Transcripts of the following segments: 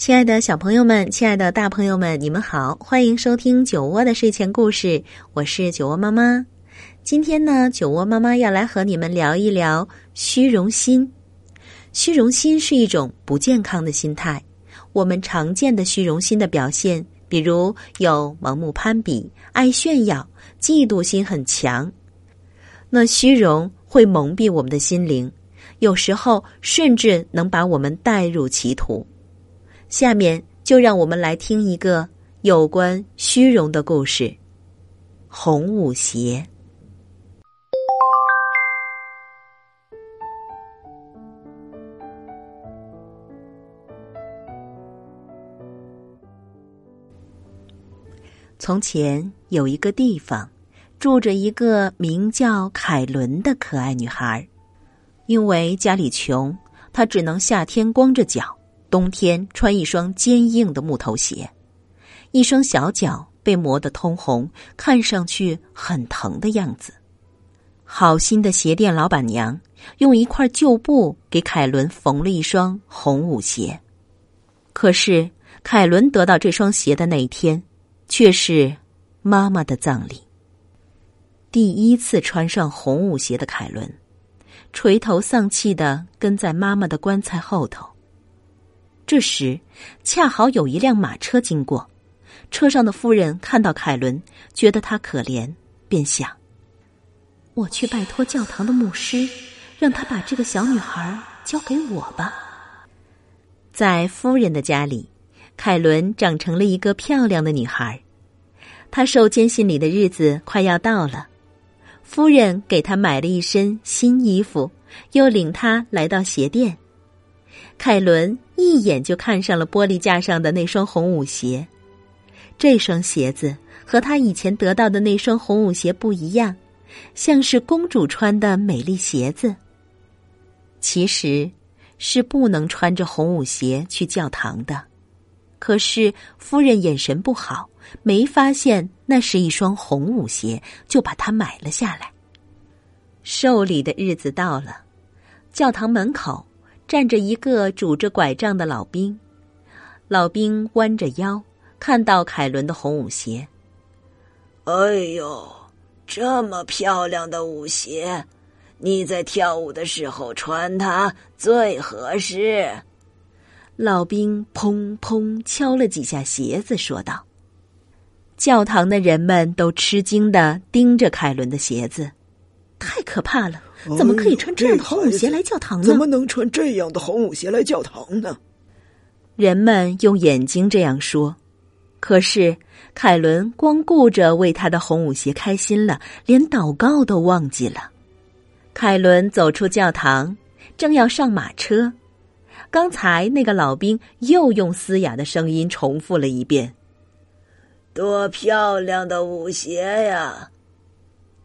亲爱的小朋友们，亲爱的大朋友们，你们好，欢迎收听酒窝的睡前故事，我是酒窝妈妈。今天呢，酒窝妈妈要来和你们聊一聊虚荣心。虚荣心是一种不健康的心态。我们常见的虚荣心的表现，比如有盲目攀比、爱炫耀、嫉妒心很强。那虚荣会蒙蔽我们的心灵，有时候甚至能把我们带入歧途。下面就让我们来听一个有关虚荣的故事——红舞鞋。从前有一个地方，住着一个名叫凯伦的可爱女孩。因为家里穷，她只能夏天光着脚，冬天穿一双坚硬的木头鞋。一双小脚被磨得通红，看上去很疼的样子。好心的鞋店老板娘用一块旧布给凯伦缝了一双红舞鞋。可是凯伦得到这双鞋的那一天，却是妈妈的葬礼。第一次穿上红舞鞋的凯伦，垂头丧气的跟在妈妈的棺材后头。这时，恰好有一辆马车经过，车上的夫人看到凯伦，觉得她可怜，便想：我去拜托教堂的牧师，让他把这个小女孩交给我吧。在夫人的家里，凯伦长成了一个漂亮的女孩。她受监信礼的日子快要到了，夫人给她买了一身新衣服，又领她来到鞋店。凯伦一眼就看上了玻璃架上的那双红舞鞋。这双鞋子和他以前得到的那双红舞鞋不一样，像是公主穿的美丽鞋子。其实，是不能穿着红舞鞋去教堂的。可是夫人眼神不好，没发现那是一双红舞鞋，就把它买了下来。受礼的日子到了，教堂门口站着一个拄着拐杖的老兵。老兵弯着腰，看到凯伦的红舞鞋，哎呦，这么漂亮的舞鞋，你在跳舞的时候穿它最合适。老兵砰砰敲了几下鞋子，说道：“教堂的人们都吃惊的盯着凯伦的鞋子，太可怕了！怎么可以穿这样的红舞鞋来教堂呢？怎么能穿这样的红舞鞋来教堂呢？人们用眼睛这样说，可是凯伦光顾着为他的红舞鞋开心了，连祷告都忘记了。凯伦走出教堂，正要上马车，刚才那个老兵又用嘶哑的声音重复了一遍：“多漂亮的舞鞋呀！”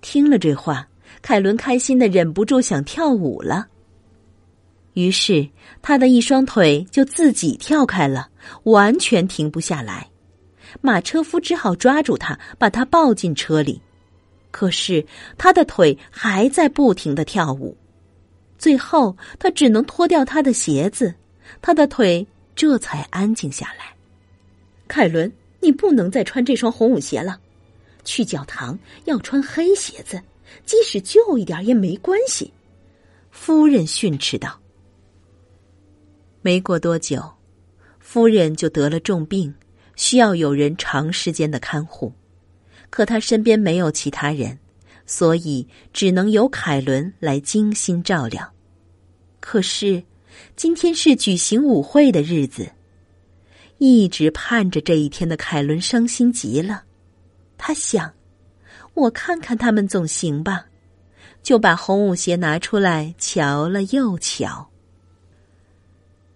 听了这话，凯伦开心的忍不住想跳舞了。于是，他的一双腿就自己跳开了，完全停不下来。马车夫只好抓住他，把他抱进车里。可是，他的腿还在不停的跳舞。最后，他只能脱掉他的鞋子，他的腿这才安静下来。凯伦，你不能再穿这双红舞鞋了，去教堂要穿黑鞋子，即使旧一点也没关系。夫人训斥道。没过多久，夫人就得了重病，需要有人长时间的看护。可她身边没有其他人，所以只能由凯伦来精心照料。可是，今天是举行舞会的日子，一直盼着这一天的凯伦伤心极了。他想：“我看看他们总行吧。”就把红舞鞋拿出来瞧了又瞧。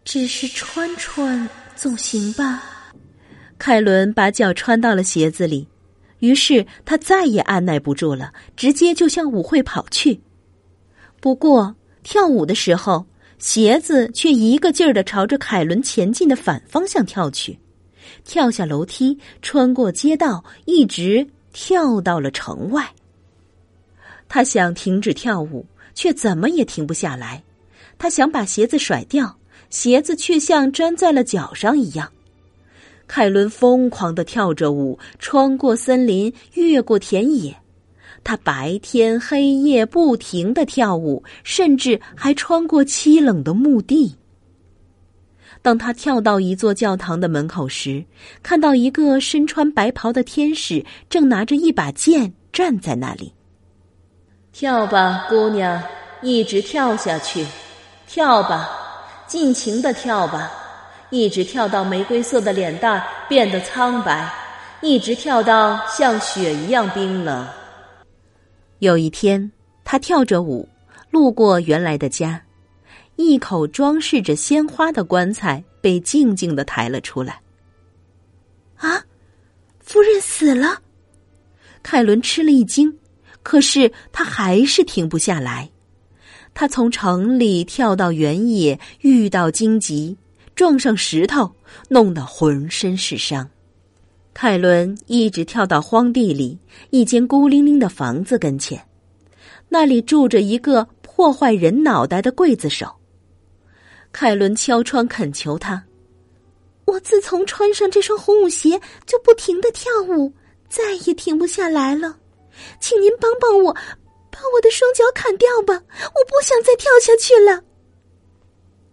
只是穿穿总行吧。凯伦把脚穿到了鞋子里，于是他再也按耐不住了，直接就向舞会跑去。不过跳舞的时候，鞋子却一个劲儿的朝着凯伦前进的反方向跳去，跳下楼梯，穿过街道，一直跳到了城外。他想停止跳舞，却怎么也停不下来。他想把鞋子甩掉，鞋子却像粘在了脚上一样。凯伦疯狂的跳着舞，穿过森林，越过田野。他白天黑夜不停的跳舞，甚至还穿过凄冷的墓地。当他跳到一座教堂的门口时，看到一个身穿白袍的天使正拿着一把剑站在那里。跳吧，姑娘，一直跳下去，跳吧，尽情的跳吧。一直跳到玫瑰色的脸蛋变得苍白，一直跳到像雪一样冰冷。有一天，他跳着舞，路过原来的家，一口装饰着鲜花的棺材被静静的抬了出来。啊，夫人死了！凯伦吃了一惊，可是他还是停不下来。他从城里跳到原野，遇到荆棘。撞上石头，弄得浑身是伤。凯伦一直跳到荒地里一间孤零零的房子跟前，那里住着一个破坏人脑袋的刽子手。凯伦敲窗恳求他：“我自从穿上这双红舞鞋，就不停的跳舞，再也停不下来了，请您帮帮我，把我的双脚砍掉吧！我不想再跳下去了。”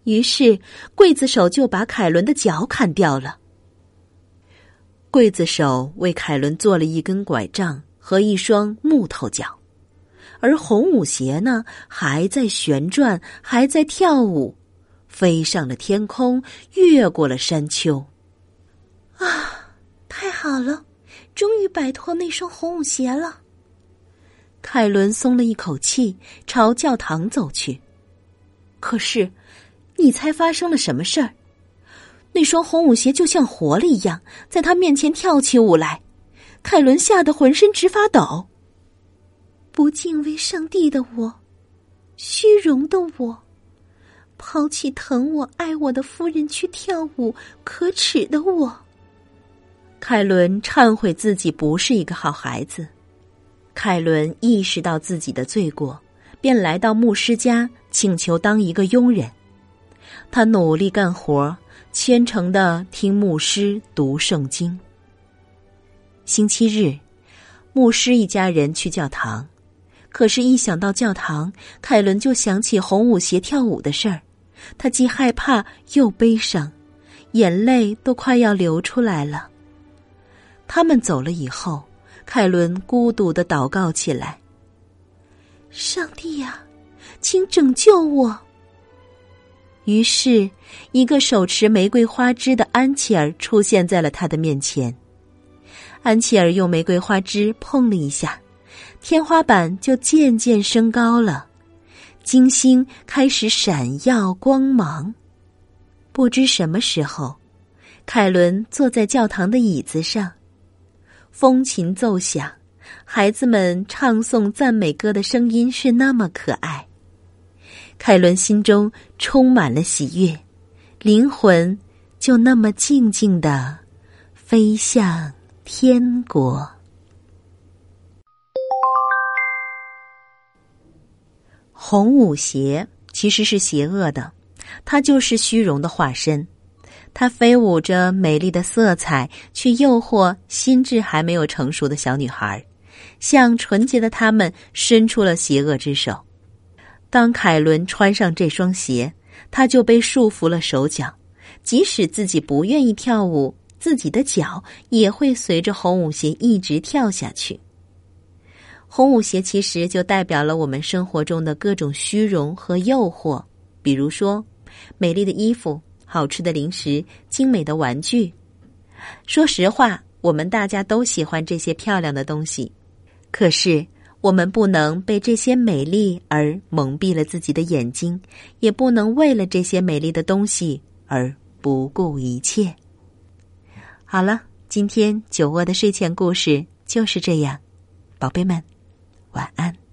于是，刽子手就把凯伦的脚砍掉了。刽子手为凯伦做了一根拐杖和一双木头脚，而红舞鞋呢，还在旋转，还在跳舞，飞上了天空，越过了山丘。啊，太好了，终于摆脱那双红舞鞋了。凯伦松了一口气，朝教堂走去。可是。你猜发生了什么事儿？那双红舞鞋就像活了一样，在他面前跳起舞来。凯伦吓得浑身直发抖。不敬畏上帝的我，虚荣的我，抛弃疼我爱我的夫人去跳舞，可耻的我。凯伦忏悔自己不是一个好孩子。凯伦意识到自己的罪过，便来到牧师家，请求当一个佣人。他努力干活，虔诚的听牧师读圣经。星期日，牧师一家人去教堂，可是，一想到教堂，凯伦就想起红舞鞋跳舞的事儿，他既害怕又悲伤，眼泪都快要流出来了。他们走了以后，凯伦孤独的祷告起来：“上帝呀，请拯救我！”于是，一个手持玫瑰花枝的安琪儿出现在了他的面前。安琪儿用玫瑰花枝碰了一下，天花板就渐渐升高了，金星开始闪耀光芒。不知什么时候，凯伦坐在教堂的椅子上，风琴奏响，孩子们唱诵赞美歌的声音是那么可爱。凯伦心中充满了喜悦，灵魂就那么静静的飞向天国。红舞鞋其实是邪恶的，它就是虚荣的化身。它飞舞着美丽的色彩，去诱惑心智还没有成熟的小女孩，向纯洁的他们伸出了邪恶之手。当凯伦穿上这双鞋，他就被束缚了手脚。即使自己不愿意跳舞，自己的脚也会随着红舞鞋一直跳下去。红舞鞋其实就代表了我们生活中的各种虚荣和诱惑，比如说美丽的衣服、好吃的零食、精美的玩具。说实话，我们大家都喜欢这些漂亮的东西，可是。我们不能被这些美丽而蒙蔽了自己的眼睛，也不能为了这些美丽的东西而不顾一切。好了，今天酒窝的睡前故事就是这样，宝贝们，晚安。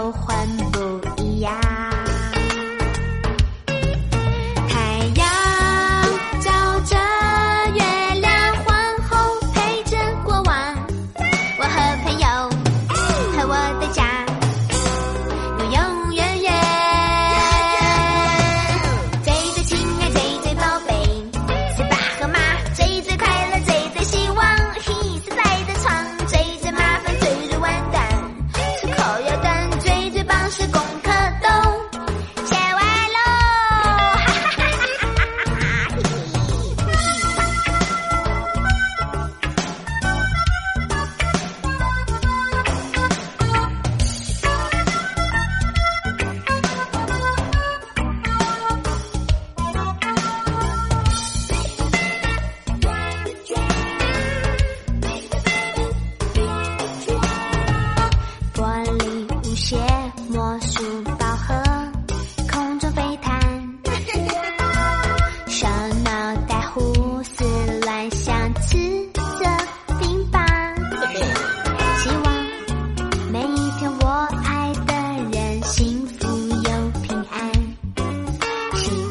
都换不一样。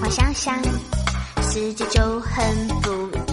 想想世界就很富